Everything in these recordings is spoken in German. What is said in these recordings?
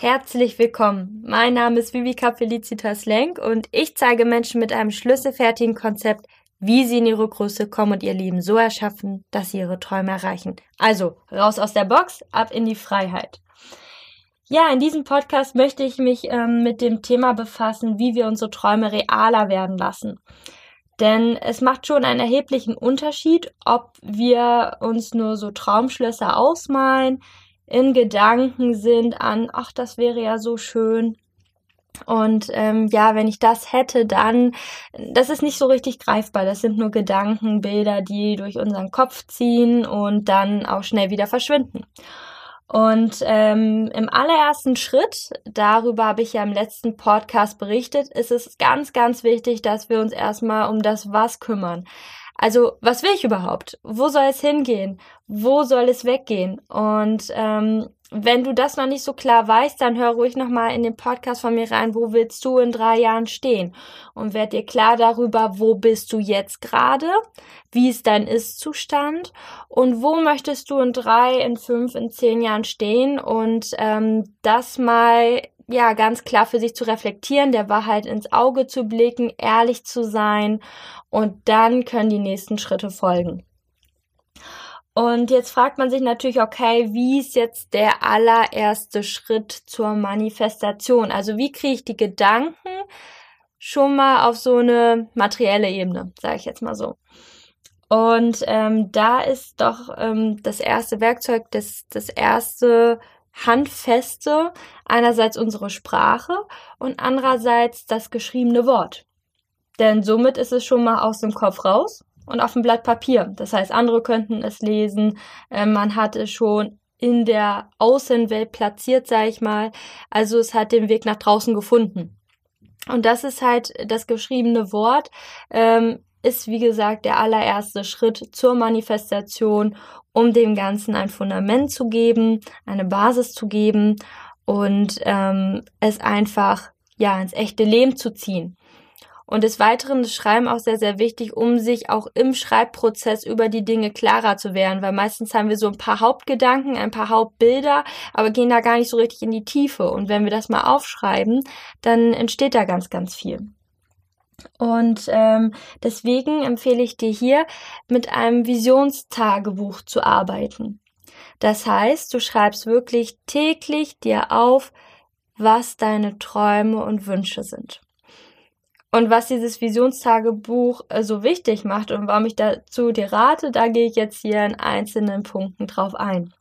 Herzlich willkommen. Mein Name ist Vivika Felicitas Lenk und ich zeige Menschen mit einem schlüsselfertigen Konzept, wie sie in ihre Größe kommen und ihr Leben so erschaffen, dass sie ihre Träume erreichen. Also raus aus der Box, ab in die Freiheit. Ja, in diesem Podcast möchte ich mich ähm, mit dem Thema befassen, wie wir unsere Träume realer werden lassen. Denn es macht schon einen erheblichen Unterschied, ob wir uns nur so Traumschlösser ausmalen, in Gedanken sind an, ach, das wäre ja so schön. Und ähm, ja, wenn ich das hätte, dann, das ist nicht so richtig greifbar. Das sind nur Gedankenbilder, die durch unseren Kopf ziehen und dann auch schnell wieder verschwinden. Und ähm, im allerersten Schritt, darüber habe ich ja im letzten Podcast berichtet, ist es ganz, ganz wichtig, dass wir uns erstmal um das Was kümmern. Also, was will ich überhaupt? Wo soll es hingehen? Wo soll es weggehen? Und ähm, wenn du das noch nicht so klar weißt, dann hör ruhig nochmal in den Podcast von mir rein, wo willst du in drei Jahren stehen? Und werd dir klar darüber, wo bist du jetzt gerade? Wie ist dein Ist-Zustand? Und wo möchtest du in drei, in fünf, in zehn Jahren stehen? Und ähm, das mal ja, ganz klar für sich zu reflektieren, der Wahrheit ins Auge zu blicken, ehrlich zu sein und dann können die nächsten Schritte folgen. Und jetzt fragt man sich natürlich, okay, wie ist jetzt der allererste Schritt zur Manifestation? Also wie kriege ich die Gedanken schon mal auf so eine materielle Ebene, sage ich jetzt mal so. Und ähm, da ist doch ähm, das erste Werkzeug, das, das erste handfeste, einerseits unsere Sprache und andererseits das geschriebene Wort. Denn somit ist es schon mal aus dem Kopf raus und auf dem Blatt Papier. Das heißt, andere könnten es lesen. Äh, man hat es schon in der Außenwelt platziert, sage ich mal. Also es hat den Weg nach draußen gefunden. Und das ist halt das geschriebene Wort, ähm, ist wie gesagt der allererste Schritt zur Manifestation um dem Ganzen ein Fundament zu geben, eine Basis zu geben und ähm, es einfach ja ins echte Leben zu ziehen. Und des Weiteren das Schreiben auch sehr, sehr wichtig, um sich auch im Schreibprozess über die Dinge klarer zu werden, weil meistens haben wir so ein paar Hauptgedanken, ein paar Hauptbilder, aber gehen da gar nicht so richtig in die Tiefe. Und wenn wir das mal aufschreiben, dann entsteht da ganz, ganz viel. Und ähm, deswegen empfehle ich dir hier, mit einem Visionstagebuch zu arbeiten. Das heißt, du schreibst wirklich täglich dir auf, was deine Träume und Wünsche sind. Und was dieses Visionstagebuch äh, so wichtig macht und warum ich dazu dir rate, da gehe ich jetzt hier in einzelnen Punkten drauf ein.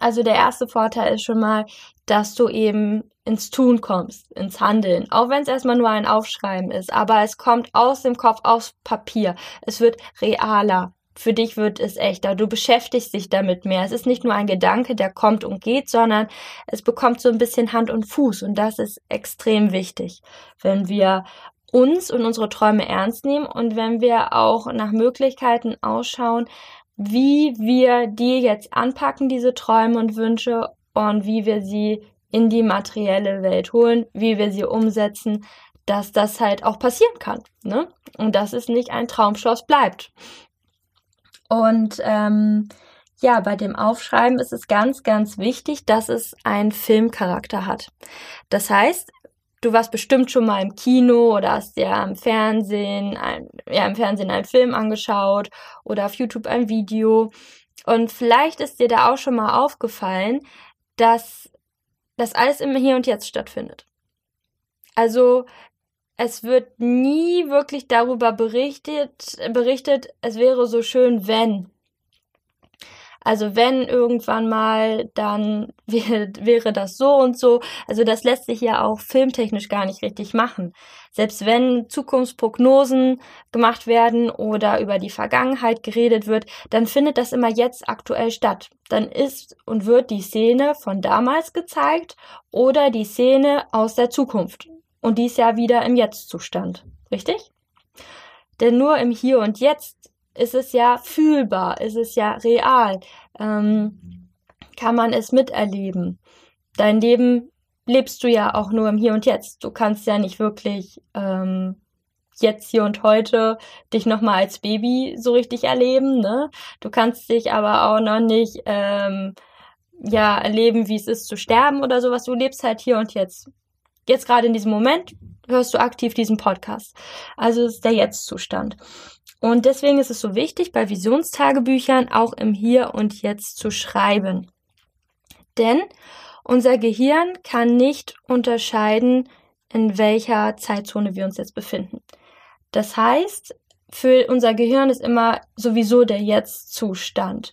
Also der erste Vorteil ist schon mal, dass du eben ins Tun kommst, ins Handeln. Auch wenn es erstmal nur ein Aufschreiben ist, aber es kommt aus dem Kopf, aus Papier. Es wird realer. Für dich wird es echter. Du beschäftigst dich damit mehr. Es ist nicht nur ein Gedanke, der kommt und geht, sondern es bekommt so ein bisschen Hand und Fuß. Und das ist extrem wichtig, wenn wir uns und unsere Träume ernst nehmen und wenn wir auch nach Möglichkeiten ausschauen, wie wir die jetzt anpacken, diese Träume und Wünsche und wie wir sie in die materielle Welt holen, wie wir sie umsetzen, dass das halt auch passieren kann. Ne? Und dass es nicht ein Traumschloss bleibt. Und ähm, ja, bei dem Aufschreiben ist es ganz, ganz wichtig, dass es einen Filmcharakter hat. Das heißt, du warst bestimmt schon mal im Kino oder hast dir im Fernsehen, ein, ja, im Fernsehen einen Film angeschaut oder auf YouTube ein Video. Und vielleicht ist dir da auch schon mal aufgefallen, dass das alles im Hier und Jetzt stattfindet. Also es wird nie wirklich darüber berichtet, berichtet, es wäre so schön, wenn. Also wenn irgendwann mal, dann wäre, das so und so. Also das lässt sich ja auch filmtechnisch gar nicht richtig machen. Selbst wenn Zukunftsprognosen gemacht werden oder über die Vergangenheit geredet wird, dann findet das immer jetzt aktuell statt. Dann ist und wird die Szene von damals gezeigt oder die Szene aus der Zukunft. Und dies ja wieder im Jetzt-Zustand. Richtig? Denn nur im Hier und Jetzt ist es ja fühlbar, ist es ja real, ähm, kann man es miterleben. Dein Leben lebst du ja auch nur im Hier und Jetzt. Du kannst ja nicht wirklich ähm, jetzt hier und heute dich nochmal als Baby so richtig erleben. Ne? Du kannst dich aber auch noch nicht ähm, ja erleben, wie es ist zu sterben oder sowas. Du lebst halt hier und jetzt. Jetzt gerade in diesem Moment hörst du aktiv diesen Podcast. Also ist der Jetzt-Zustand. Und deswegen ist es so wichtig, bei Visionstagebüchern auch im Hier und Jetzt zu schreiben. Denn unser Gehirn kann nicht unterscheiden, in welcher Zeitzone wir uns jetzt befinden. Das heißt, für unser Gehirn ist immer sowieso der Jetzt-Zustand.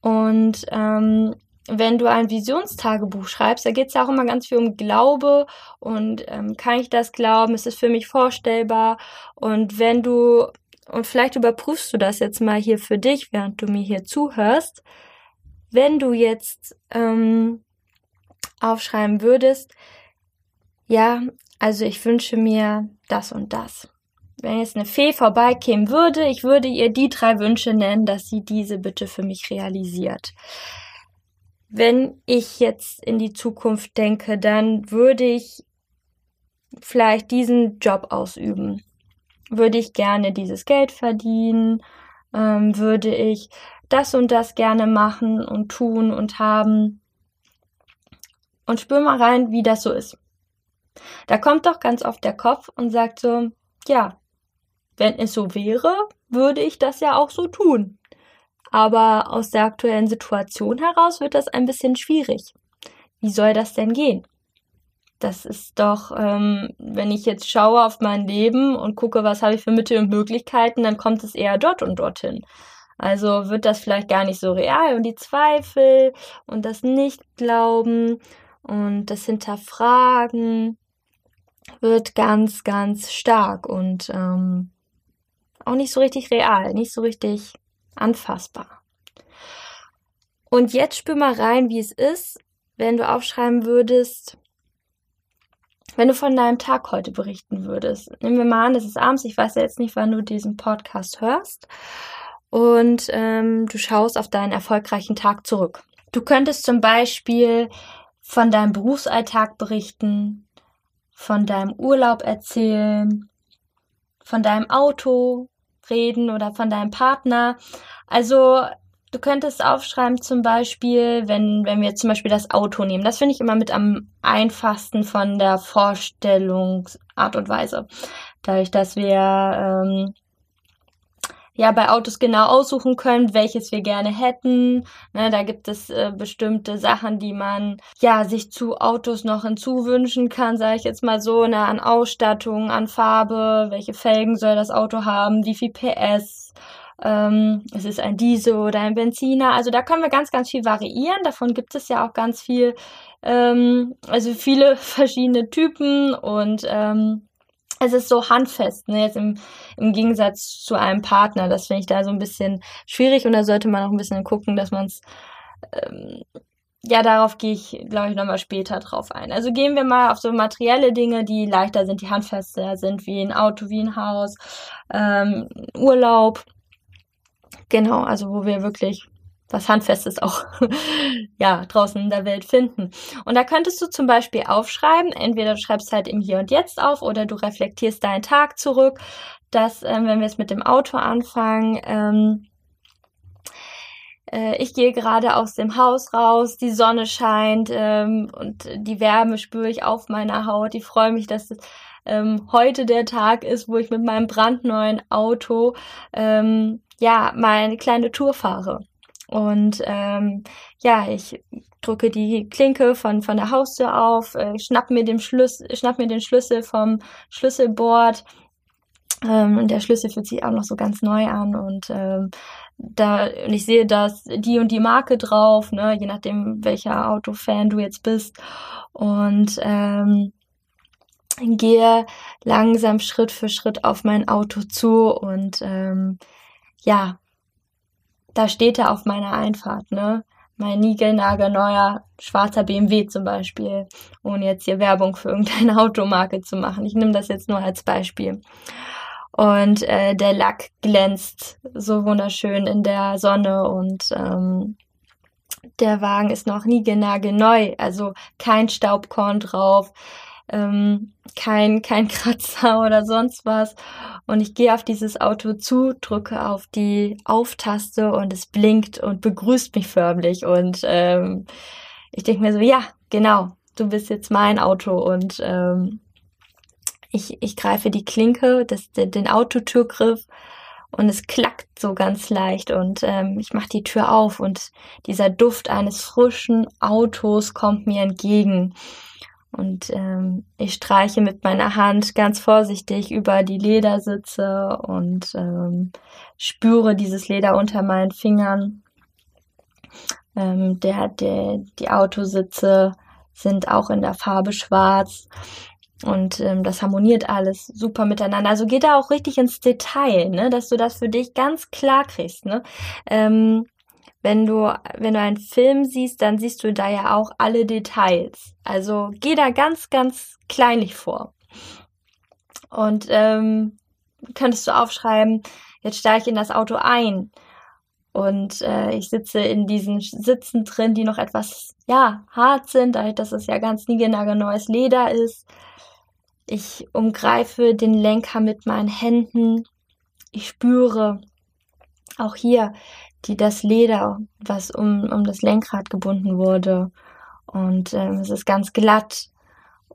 Und ähm, wenn du ein Visionstagebuch schreibst, da geht es ja auch immer ganz viel um Glaube und ähm, kann ich das glauben, ist es für mich vorstellbar? Und wenn du, und vielleicht überprüfst du das jetzt mal hier für dich, während du mir hier zuhörst, wenn du jetzt ähm, aufschreiben würdest, ja, also ich wünsche mir das und das. Wenn jetzt eine Fee vorbeikämen würde, ich würde ihr die drei Wünsche nennen, dass sie diese bitte für mich realisiert. Wenn ich jetzt in die Zukunft denke, dann würde ich vielleicht diesen Job ausüben. Würde ich gerne dieses Geld verdienen, ähm, würde ich das und das gerne machen und tun und haben. Und spür mal rein, wie das so ist. Da kommt doch ganz oft der Kopf und sagt so, ja, wenn es so wäre, würde ich das ja auch so tun. Aber aus der aktuellen Situation heraus wird das ein bisschen schwierig. Wie soll das denn gehen? Das ist doch, ähm, wenn ich jetzt schaue auf mein Leben und gucke, was habe ich für Mittel und Möglichkeiten, dann kommt es eher dort und dorthin. Also wird das vielleicht gar nicht so real und die Zweifel und das Nicht-Glauben und das Hinterfragen wird ganz, ganz stark und ähm, auch nicht so richtig real, nicht so richtig anfassbar. Und jetzt spür mal rein, wie es ist, wenn du aufschreiben würdest, wenn du von deinem Tag heute berichten würdest. Nehmen wir mal an, es ist abends, ich weiß ja jetzt nicht, wann du diesen Podcast hörst. Und ähm, du schaust auf deinen erfolgreichen Tag zurück. Du könntest zum Beispiel von deinem Berufsalltag berichten, von deinem Urlaub erzählen, von deinem Auto reden oder von deinem Partner. Also du könntest aufschreiben zum Beispiel, wenn, wenn wir zum Beispiel das Auto nehmen. Das finde ich immer mit am einfachsten von der Vorstellungsart und Weise. Dadurch, dass wir ähm, ja bei Autos genau aussuchen können, welches wir gerne hätten. Ne, da gibt es äh, bestimmte Sachen, die man ja sich zu Autos noch hinzuwünschen kann, sage ich jetzt mal so, ne, an Ausstattung, an Farbe, welche Felgen soll das Auto haben, wie viel PS. Ähm, es ist ein Diesel oder ein Benziner. Also da können wir ganz, ganz viel variieren. Davon gibt es ja auch ganz viel, ähm, also viele verschiedene Typen und ähm, es ist so handfest, ne? jetzt im, im Gegensatz zu einem Partner. Das finde ich da so ein bisschen schwierig und da sollte man auch ein bisschen gucken, dass man es, ähm, ja, darauf gehe ich, glaube ich, nochmal später drauf ein. Also gehen wir mal auf so materielle Dinge, die leichter sind, die handfester sind, wie ein Auto, wie ein Haus, ähm, Urlaub. Genau, also wo wir wirklich was Handfestes auch ja draußen in der Welt finden. Und da könntest du zum Beispiel aufschreiben, entweder du schreibst halt im Hier und Jetzt auf oder du reflektierst deinen Tag zurück, dass, ähm, wenn wir jetzt mit dem Auto anfangen, ähm, äh, ich gehe gerade aus dem Haus raus, die Sonne scheint ähm, und die Wärme spüre ich auf meiner Haut. Ich freue mich, dass es ähm, heute der Tag ist, wo ich mit meinem brandneuen Auto ähm, ja meine kleine Tour fahre. Und ähm, ja, ich drücke die Klinke von, von der Haustür auf, äh, schnapp, mir den Schlüssel, schnapp mir den Schlüssel vom Schlüsselbord. Ähm, und der Schlüssel fühlt sich auch noch so ganz neu an. Und ähm, da, und ich sehe dass die und die Marke drauf, ne, je nachdem, welcher Autofan du jetzt bist. Und ähm, gehe langsam Schritt für Schritt auf mein Auto zu und ähm, ja, da steht er auf meiner Einfahrt, ne? Mein niegelnagelneuer schwarzer BMW zum Beispiel, ohne jetzt hier Werbung für irgendeine Automarke zu machen. Ich nehme das jetzt nur als Beispiel. Und äh, der Lack glänzt so wunderschön in der Sonne und ähm, der Wagen ist noch niegelnagelneu, also kein Staubkorn drauf. ähm, kein, kein Kratzer oder sonst was. Und ich gehe auf dieses Auto zu, drücke auf die Auftaste und es blinkt und begrüßt mich förmlich. Und ähm, ich denke mir so, ja, genau, du bist jetzt mein Auto. Und ähm, ich, ich greife die Klinke, das, den, Autotürgriff und es klackt so ganz leicht und ähm, ich mache die Tür auf und dieser Duft eines frischen Autos kommt mir entgegen. Und ähm, ich streiche mit meiner Hand ganz vorsichtig über die Ledersitze und ähm, spüre dieses Leder unter meinen Fingern. Ähm, der, der, die Autositze sind auch in der Farbe schwarz und ähm, das harmoniert alles super miteinander. Also geht da auch richtig ins Detail, ne? dass du das für dich ganz klar kriegst. Ne? Ähm, wenn du, wenn du einen Film siehst, dann siehst du da ja auch alle Details. Also geh da ganz, ganz kleinlich vor. Und ähm, könntest du aufschreiben, jetzt steige ich in das Auto ein. Und äh, ich sitze in diesen Sitzen drin, die noch etwas, ja, hart sind, dadurch, dass es ja ganz niegelnagelneues Leder ist. Ich umgreife den Lenker mit meinen Händen. Ich spüre auch hier die, das Leder, was um, um das Lenkrad gebunden wurde. Und ähm, es ist ganz glatt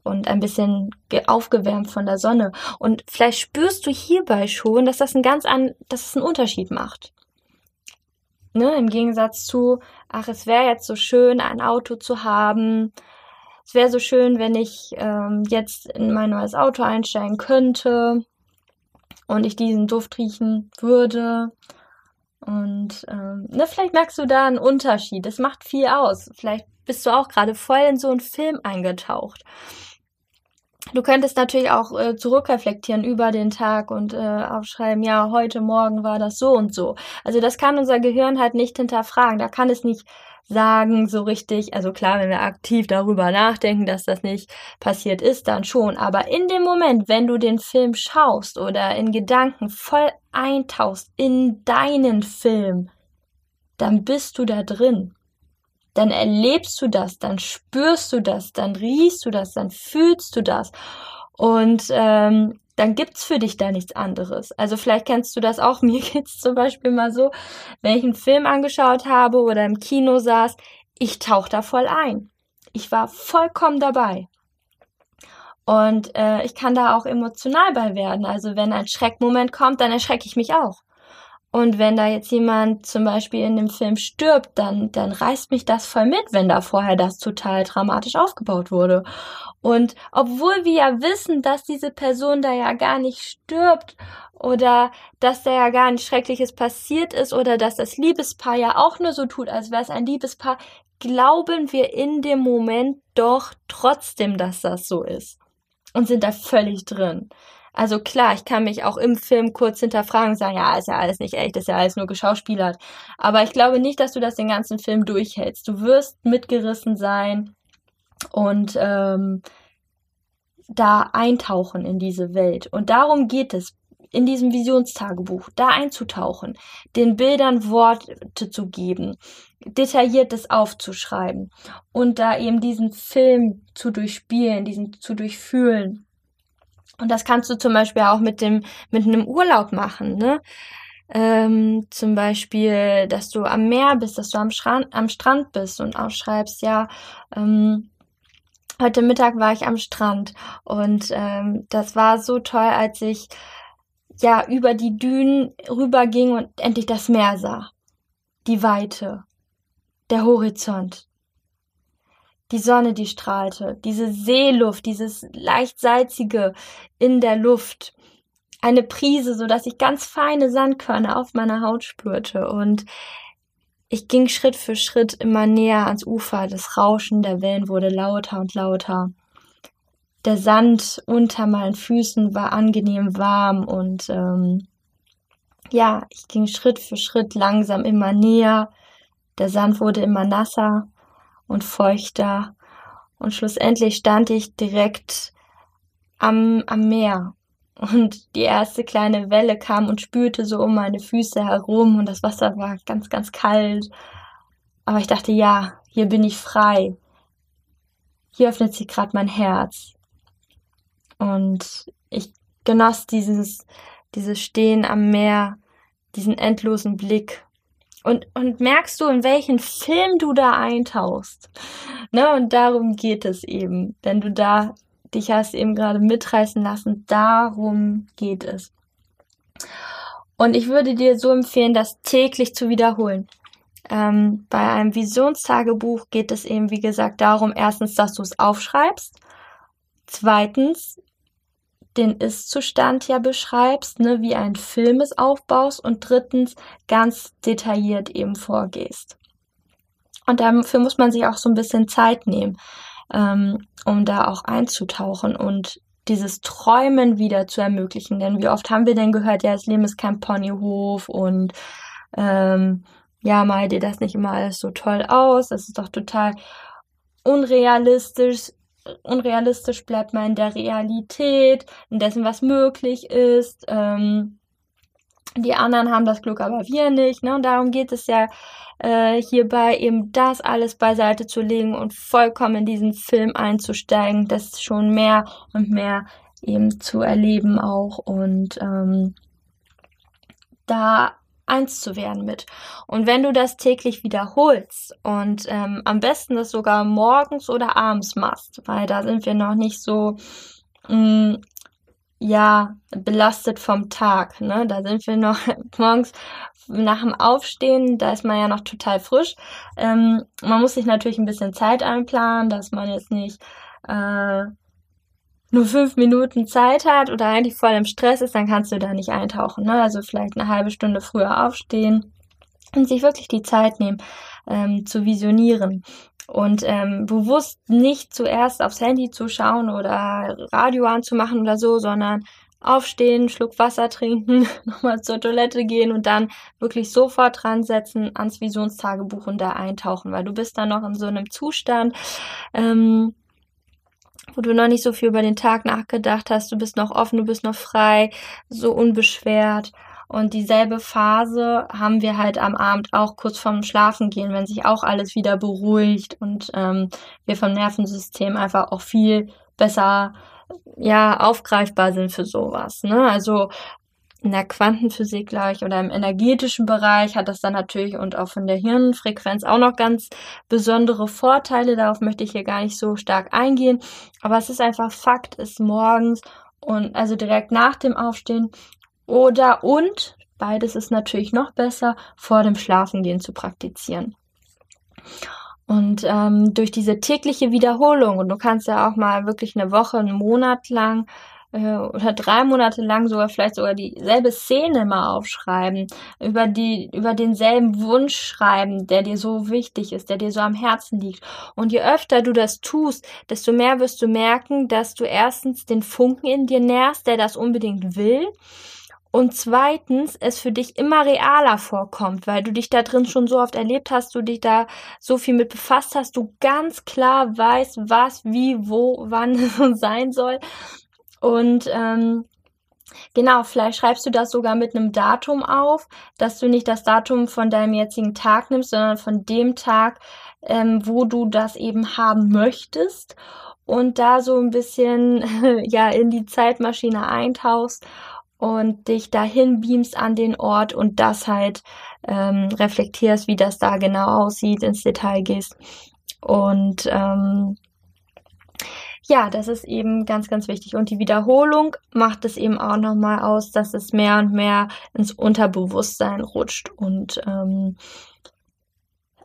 und ein bisschen aufgewärmt von der Sonne. Und vielleicht spürst du hierbei schon, dass das einen ganz an, dass es einen Unterschied macht. Ne, Im Gegensatz zu, ach, es wäre jetzt so schön, ein Auto zu haben, es wäre so schön, wenn ich ähm, jetzt in mein neues Auto einsteigen könnte und ich diesen Duft riechen würde. Und ähm, ne, vielleicht merkst du da einen Unterschied. Das macht viel aus. Vielleicht bist du auch gerade voll in so einen Film eingetaucht. Du könntest natürlich auch äh, zurückreflektieren über den Tag und äh, aufschreiben, ja, heute Morgen war das so und so. Also das kann unser Gehirn halt nicht hinterfragen. Da kann es nicht sagen so richtig. Also klar, wenn wir aktiv darüber nachdenken, dass das nicht passiert ist, dann schon. Aber in dem Moment, wenn du den Film schaust oder in Gedanken voll eintauchst in deinen Film, dann bist du da drin. Dann erlebst du das, dann spürst du das, dann riechst du das, dann fühlst du das. Und ähm, dann gibt's für dich da nichts anderes. Also vielleicht kennst du das auch. Mir geht's zum Beispiel mal so, wenn ich einen Film angeschaut habe oder im Kino saß, ich tauch da voll ein. Ich war vollkommen dabei. Und äh, ich kann da auch emotional bei werden. Also wenn ein Schreckmoment kommt, dann erschrecke ich mich auch. Und wenn da jetzt jemand zum Beispiel in dem Film stirbt, dann, dann reißt mich das voll mit, wenn da vorher das total dramatisch aufgebaut wurde. Und obwohl wir ja wissen, dass diese Person da ja gar nicht stirbt oder dass da ja gar nichts Schreckliches passiert ist oder dass das Liebespaar ja auch nur so tut, als wäre es ein Liebespaar, glauben wir in dem Moment doch trotzdem, dass das so ist. Und sind da völlig drin. Also klar, ich kann mich auch im Film kurz hinterfragen und sagen, ja, ist ja alles nicht echt, ist ja alles nur geschauspielert. Aber ich glaube nicht, dass du das den ganzen Film durchhältst. Du wirst mitgerissen sein und ähm, da eintauchen in diese Welt. Und darum geht es in diesem Visionstagebuch, da einzutauchen, den Bildern Worte zu geben, detailliertes aufzuschreiben und da eben diesen Film zu durchspielen, diesen zu durchfühlen. Und das kannst du zum Beispiel auch mit dem, mit einem Urlaub machen, ne? Ähm, zum Beispiel, dass du am Meer bist, dass du am, Strand, am Strand bist und aufschreibst, ja, ähm, heute Mittag war ich am Strand und ähm, das war so toll, als ich ja über die Dünen rüberging und endlich das Meer sah. Die Weite, der Horizont die Sonne, die strahlte, diese Seeluft, dieses leicht salzige in der Luft, eine Prise, so dass ich ganz feine Sandkörner auf meiner Haut spürte und ich ging Schritt für Schritt immer näher ans Ufer. Das Rauschen der Wellen wurde lauter und lauter. Der Sand unter meinen Füßen war angenehm warm und ähm, ja, ich ging Schritt für Schritt langsam immer näher. Der Sand wurde immer nasser und feuchter. Und schlussendlich stand ich direkt am, am Meer. Und die erste kleine Welle kam und spülte so um meine Füße herum und das Wasser war ganz, ganz kalt. Aber ich dachte, ja, hier bin ich frei. Hier öffnet sich gerade mein Herz. Und ich genoss dieses, dieses Stehen am Meer, diesen endlosen Blick. Und, und merkst du, in welchen Film du da eintauchst? Ne, und darum geht es eben. Wenn du da dich hast eben gerade mitreißen lassen, darum geht es. Und ich würde dir so empfehlen, das täglich zu wiederholen. Ähm, bei einem Visionstagebuch geht es eben, wie gesagt, darum, erstens, dass du es aufschreibst. Zweitens, den Ist-Zustand ja beschreibst, ne, wie ein Film es aufbaust und drittens ganz detailliert eben vorgehst. Und dafür muss man sich auch so ein bisschen Zeit nehmen, ähm, um da auch einzutauchen und dieses Träumen wieder zu ermöglichen. Denn wie oft haben wir denn gehört, ja, das Leben ist kein Ponyhof und ähm, ja, mal dir das nicht immer alles so toll aus, das ist doch total unrealistisch, unrealistisch bleibt man in der Realität, in dessen, was möglich ist. Ähm, die anderen haben das Glück, aber wir nicht. Ne? Und darum geht es ja äh, hierbei, eben das alles beiseite zu legen und vollkommen in diesen Film einzusteigen, das schon mehr und mehr eben zu erleben auch und ähm, da eins zu werden mit. Und wenn du das täglich wiederholst und ähm, am besten das sogar morgens oder abends machst, weil da sind wir noch nicht so mh, mm, ja belastet vom Tag. Ne? Da sind wir noch morgens nach dem Aufstehen, da ist man ja noch total frisch. Ähm, man muss sich natürlich ein bisschen Zeit einplanen, dass man jetzt nicht äh, nur fünf Minuten Zeit hat oder eigentlich voll im Stress ist, dann kannst du da nicht eintauchen. Ne? Also vielleicht eine halbe Stunde früher aufstehen und sich wirklich die Zeit nehmen, ähm, zu visionieren. Und ähm, bewusst nicht zuerst aufs Handy zu schauen oder Radio anzumachen oder so, sondern aufstehen, Schluck Wasser trinken, nochmal zur Toilette gehen und dann wirklich sofort dran setzen ans Visionstagebuch und da eintauchen, weil du bist dann noch in so einem Zustand, ähm, wo du noch nicht so viel über den Tag nachgedacht hast, du bist noch offen, du bist noch frei, so unbeschwert. Und dieselbe Phase haben wir halt am Abend auch kurz vorm Schlafen gehen, wenn sich auch alles wieder beruhigt und ähm, wir vom Nervensystem einfach auch viel besser ja aufgreifbar sind für sowas. Ne? Also in der Quantenphysik gleich oder im energetischen Bereich hat das dann natürlich und auch von der Hirnfrequenz auch noch ganz besondere Vorteile. Darauf möchte ich hier gar nicht so stark eingehen. Aber es ist einfach Fakt, ist morgens und also direkt nach dem Aufstehen oder und beides ist natürlich noch besser vor dem Schlafengehen zu praktizieren. Und ähm, durch diese tägliche Wiederholung, und du kannst ja auch mal wirklich eine Woche, einen Monat lang äh, oder drei Monate lang sogar vielleicht sogar dieselbe Szene mal aufschreiben, über die, über denselben Wunsch schreiben, der dir so wichtig ist, der dir so am Herzen liegt. Und je öfter du das tust, desto mehr wirst du merken, dass du erstens den Funken in dir nährst, der das unbedingt will. Und zweitens, es für dich immer realer vorkommt, weil du dich da drin schon so oft erlebt hast, du dich da so viel mit befasst hast, du ganz klar weißt, was, wie, wo, wann sein soll. Und ähm, Genau, vielleicht schreibst du das sogar mit einem Datum auf, dass du nicht das Datum von deinem jetzigen Tag nimmst, sondern von dem Tag, ähm, wo du das eben haben möchtest und da so ein bisschen ja in die Zeitmaschine eintauchst und dich dahin beamst an den Ort und das halt ähm, reflektierst, wie das da genau aussieht, ins Detail gehst. Und ähm, ja, das ist eben ganz, ganz wichtig. Und die Wiederholung macht es eben auch nochmal aus, dass es mehr und mehr ins Unterbewusstsein rutscht. Und ähm,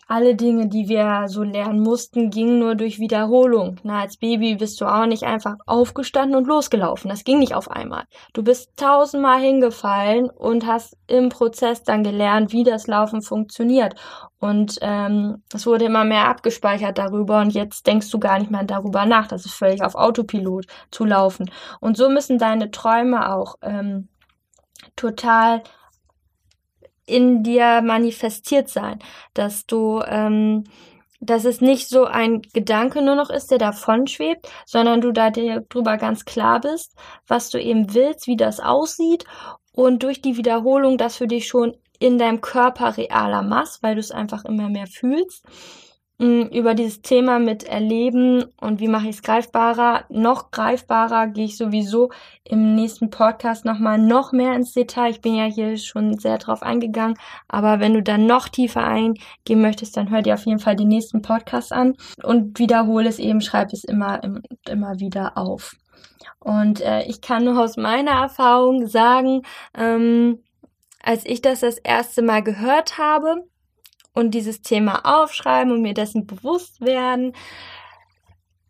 alle Dinge, die wir so lernen mussten, gingen nur durch Wiederholung. Na, als Baby bist du auch nicht einfach aufgestanden und losgelaufen. Das ging nicht auf einmal. Du bist tausendmal hingefallen und hast im Prozess dann gelernt, wie das Laufen funktioniert. Und ähm, es wurde immer mehr abgespeichert darüber und jetzt denkst du gar nicht mehr darüber nach. Das ist völlig auf Autopilot zu laufen. Und so müssen deine Träume auch ähm, total in dir manifestiert sein, dass du, ähm, dass es nicht so ein Gedanke nur noch ist, der davon schwebt, sondern du da dir drüber ganz klar bist, was du eben willst, wie das aussieht und durch die Wiederholung das für dich schon in deinem Körper realer machst, weil du es einfach immer mehr fühlst über dieses Thema mit Erleben und wie mache ich es greifbarer. Noch greifbarer gehe ich sowieso im nächsten Podcast nochmal noch mehr ins Detail. Ich bin ja hier schon sehr drauf eingegangen, aber wenn du dann noch tiefer eingehen möchtest, dann hör dir auf jeden Fall den nächsten Podcast an und wiederhole es eben, schreib es immer, immer wieder auf. Und äh, ich kann nur aus meiner Erfahrung sagen, ähm, als ich das das erste Mal gehört habe, und dieses Thema aufschreiben und mir dessen bewusst werden.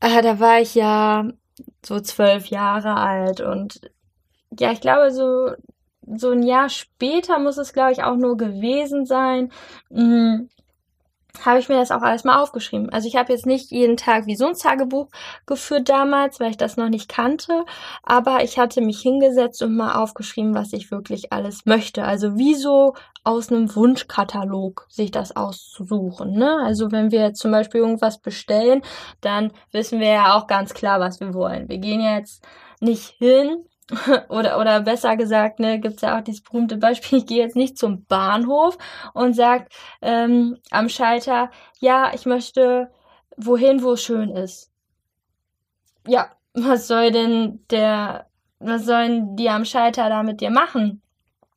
Äh, da war ich ja so zwölf Jahre alt und ja, ich glaube, so, so ein Jahr später muss es, glaube ich, auch nur gewesen sein. Mhm habe ich mir das auch alles mal aufgeschrieben. Also ich habe jetzt nicht jeden Tag wie so ein Tagebuch geführt damals, weil ich das noch nicht kannte, aber ich hatte mich hingesetzt und mal aufgeschrieben, was ich wirklich alles möchte. Also wie so aus einem Wunschkatalog sich das auszusuchen. Ne? Also wenn wir jetzt zum Beispiel irgendwas bestellen, dann wissen wir ja auch ganz klar, was wir wollen. Wir gehen jetzt nicht hin oder, oder besser gesagt, ne, gibt's ja auch dieses berühmte Beispiel, ich gehe jetzt nicht zum Bahnhof und sag ähm, am Schalter, ja, ich möchte wohin, wo es schön ist. Ja, was soll denn der, was sollen die am Schalter da mit dir machen?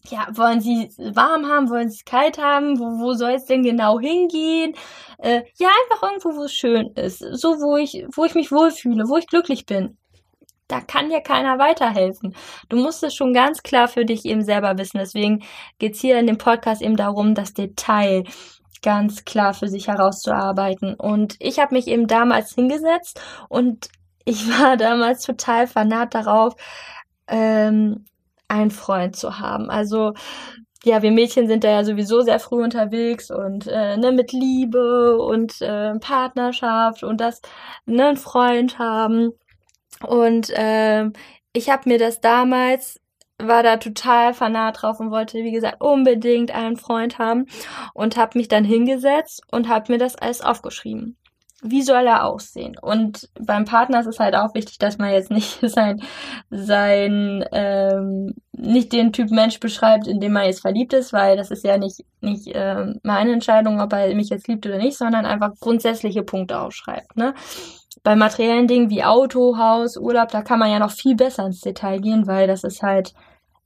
Ja, wollen sie warm haben, wollen sie es kalt haben, wo, wo soll es denn genau hingehen? Äh, ja, einfach irgendwo, wo es schön ist, so wo ich, wo ich mich wohlfühle, wo ich glücklich bin da kann dir keiner weiterhelfen. Du musst es schon ganz klar für dich eben selber wissen. Deswegen geht's hier in dem Podcast eben darum, das Detail ganz klar für sich herauszuarbeiten. Und ich habe mich eben damals hingesetzt und ich war damals total fanat darauf, ähm, einen Freund zu haben. Also ja, wir Mädchen sind da ja sowieso sehr früh unterwegs und äh, ne, mit Liebe und äh, Partnerschaft und das, ne, einen Freund haben. Und ähm, ich habe mir das damals war da total fanat drauf und wollte, wie gesagt, unbedingt einen Freund haben und habe mich dann hingesetzt und habe mir das alles aufgeschrieben. Wie soll er aussehen? Und beim Partner ist es halt auch wichtig, dass man jetzt nicht sein, sein ähm, nicht den Typ Mensch beschreibt, in dem man jetzt verliebt ist, weil das ist ja nicht, nicht äh, meine Entscheidung, ob er mich jetzt liebt oder nicht, sondern einfach grundsätzliche Punkte aufschreibt. Ne? Bei materiellen Dingen wie Auto, Haus, Urlaub, da kann man ja noch viel besser ins Detail gehen, weil das ist halt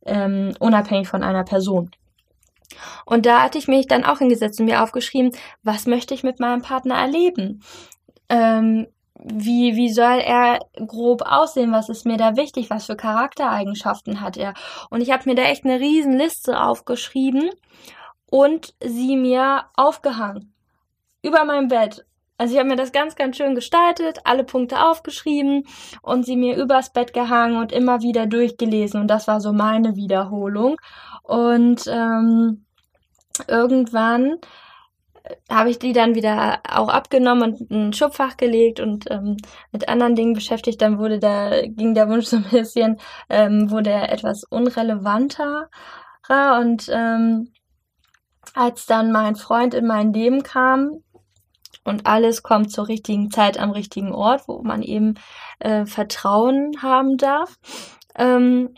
ähm, unabhängig von einer Person. Und da hatte ich mich dann auch hingesetzt und mir aufgeschrieben, was möchte ich mit meinem Partner erleben? Ähm, wie, wie soll er grob aussehen? Was ist mir da wichtig? Was für Charaktereigenschaften hat er? Und ich habe mir da echt eine riesen Liste aufgeschrieben und sie mir aufgehangen. Über mein Bett. Also ich habe mir das ganz, ganz schön gestaltet, alle Punkte aufgeschrieben und sie mir übers Bett gehangen und immer wieder durchgelesen. Und das war so meine Wiederholung. Und ähm, irgendwann äh, habe ich die dann wieder auch abgenommen und in ein Schubfach gelegt und ähm, mit anderen Dingen beschäftigt. Dann wurde da, ging der Wunsch so ein bisschen, ähm, wurde er etwas unrelevanter. Und ähm, als dann mein Freund in mein Leben kam, und alles kommt zur richtigen Zeit am richtigen Ort, wo man eben äh, Vertrauen haben darf. Ähm,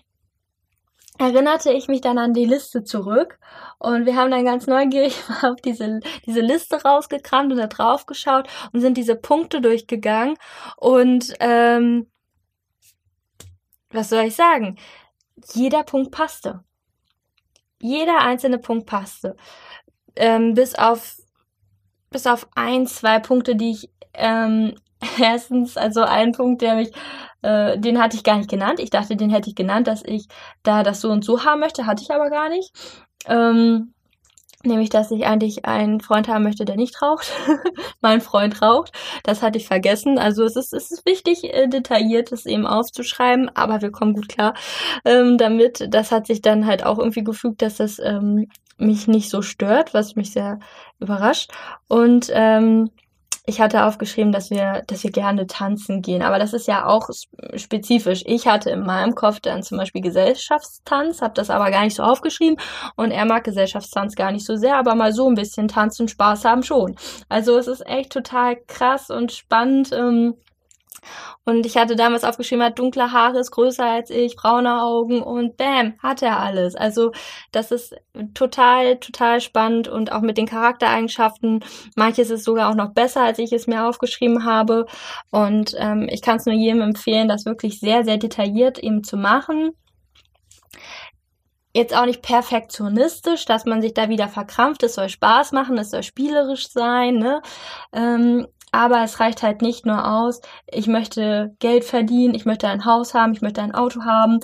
erinnerte ich mich dann an die Liste zurück und wir haben dann ganz neugierig auf diese, diese Liste rausgekramt und da drauf geschaut und sind diese Punkte durchgegangen und ähm, was soll ich sagen? Jeder Punkt passte. Jeder einzelne Punkt passte. Ähm, bis auf bis auf ein, zwei Punkte, die ich ähm, erstens, also ein Punkt, der mich, äh, den hatte ich gar nicht genannt. Ich dachte, den hätte ich genannt, dass ich da das so und so haben möchte, hatte ich aber gar nicht. Ähm, nämlich, dass ich eigentlich einen Freund haben möchte, der nicht raucht. mein Freund raucht. Das hatte ich vergessen. Also es ist, es ist wichtig, äh, detailliert es eben aufzuschreiben, aber wir kommen gut klar ähm, damit. Das hat sich dann halt auch irgendwie gefügt, dass das ähm, mich nicht so stört, was mich sehr überrascht. Und ähm, ich hatte aufgeschrieben, dass wir, dass wir gerne tanzen gehen, aber das ist ja auch spezifisch. Ich hatte in meinem Kopf dann zum Beispiel Gesellschaftstanz, habe das aber gar nicht so aufgeschrieben und er mag Gesellschaftstanz gar nicht so sehr, aber mal so ein bisschen tanzen, Spaß haben schon. Also es ist echt total krass und spannend. Ähm, Und ich hatte damals aufgeschrieben, hat dunkle Haare, ist größer als ich, braune Augen und bam, hat er alles. Also das ist total, total spannend und auch mit den Charaktereigenschaften. Manches ist sogar auch noch besser, als ich es mir aufgeschrieben habe. Und ähm, ich kann es nur jedem empfehlen, das wirklich sehr, sehr detailliert eben zu machen jetzt auch nicht perfektionistisch, dass man sich da wieder verkrampft. Es soll Spaß machen, es soll spielerisch sein, ne? Ähm, aber es reicht halt nicht nur aus, ich möchte Geld verdienen, ich möchte ein Haus haben, ich möchte ein Auto haben.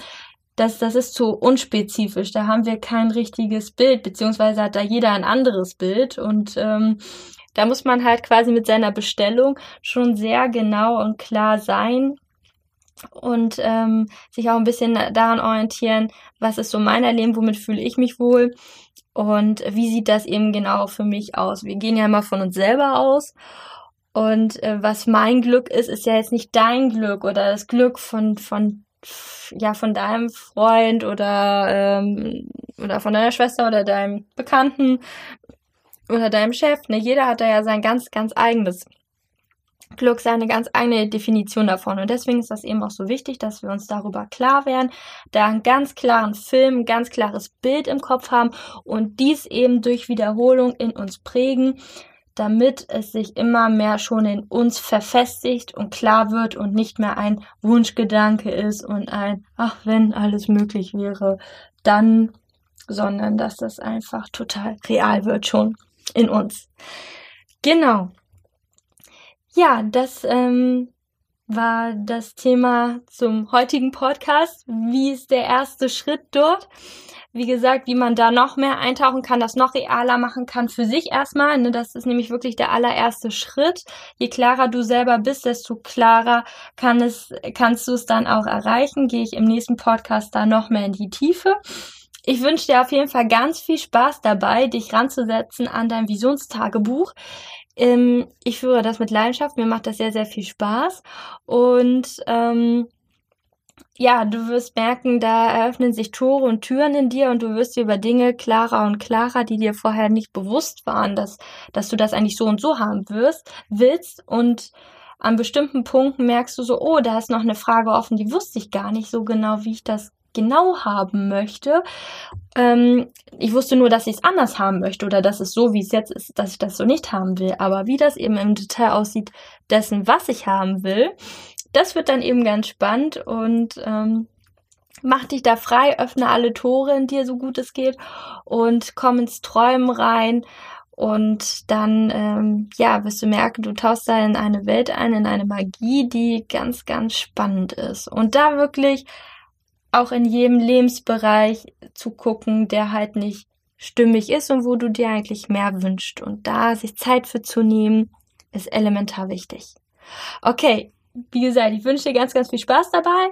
Das, das ist zu unspezifisch. Da haben wir kein richtiges Bild, beziehungsweise hat da jeder ein anderes Bild. Und ähm, da muss man halt quasi mit seiner Bestellung schon sehr genau und klar sein, und ähm, sich auch ein bisschen daran orientieren, was ist so mein Erleben, womit fühle ich mich wohl und wie sieht das eben genau für mich aus. Wir gehen ja immer von uns selber aus und äh, was mein Glück ist, ist ja jetzt nicht dein Glück oder das Glück von von ja von deinem Freund oder ähm, oder von deiner Schwester oder deinem Bekannten oder deinem Chef. Ne, jeder hat da ja sein ganz ganz eigenes Glück seine ganz eigene Definition davon. Und deswegen ist das eben auch so wichtig, dass wir uns darüber klar werden, da einen ganz klaren Film, ein ganz klares Bild im Kopf haben und dies eben durch Wiederholung in uns prägen, damit es sich immer mehr schon in uns verfestigt und klar wird und nicht mehr ein Wunschgedanke ist und ein, ach, wenn alles möglich wäre, dann, sondern dass das einfach total real wird schon in uns. Genau. Ja, das ähm, war das Thema zum heutigen Podcast. Wie ist der erste Schritt dort? Wie gesagt, wie man da noch mehr eintauchen kann, das noch realer machen kann für sich erstmal. Ne? Das ist nämlich wirklich der allererste Schritt. Je klarer du selber bist, desto klarer kann es, kannst du es dann auch erreichen. Gehe ich im nächsten Podcast da noch mehr in die Tiefe. Ich wünsche dir auf jeden Fall ganz viel Spaß dabei, dich ranzusetzen an dein Visionstagebuch. Ähm, ich führe das mit Leidenschaft, mir macht das sehr, sehr viel Spaß. Und ähm, ja, du wirst merken, da eröffnen sich Tore und Türen in dir und du wirst dir über Dinge klarer und klarer, die dir vorher nicht bewusst waren, dass, dass du das eigentlich so und so haben wirst, willst und an bestimmten Punkten merkst du so, oh, da ist noch eine Frage offen, die wusste ich gar nicht so genau, wie ich das genau haben möchte. Ähm, ich wusste nur, dass ich es anders haben möchte oder dass es so, wie es jetzt ist, dass ich das so nicht haben will. Aber wie das eben im Detail aussieht, dessen, was ich haben will, das wird dann eben ganz spannend und ähm, mach dich da frei, öffne alle Tore in dir, so gut es geht und komm ins Träumen rein. Und dann, ähm, ja, wirst du merken, du tauchst da in eine Welt ein, in eine Magie, die ganz, ganz spannend ist. Und da wirklich auch in jedem Lebensbereich zu gucken, der halt nicht stimmig ist und wo du dir eigentlich mehr wünschst. Und da sich Zeit für zu nehmen, ist elementar wichtig. Okay, wie gesagt, ich wünsche dir ganz, ganz viel Spaß dabei.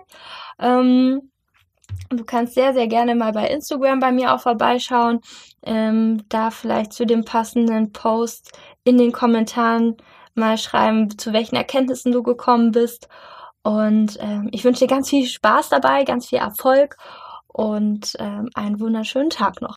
Ähm, du kannst sehr, sehr gerne mal bei Instagram bei mir auch vorbeischauen. Ähm, da vielleicht zu dem passenden Post in den Kommentaren mal schreiben, zu welchen Erkenntnissen du gekommen bist. Und ähm, ich wünsche dir ganz viel Spaß dabei, ganz viel Erfolg und ähm, einen wunderschönen Tag noch.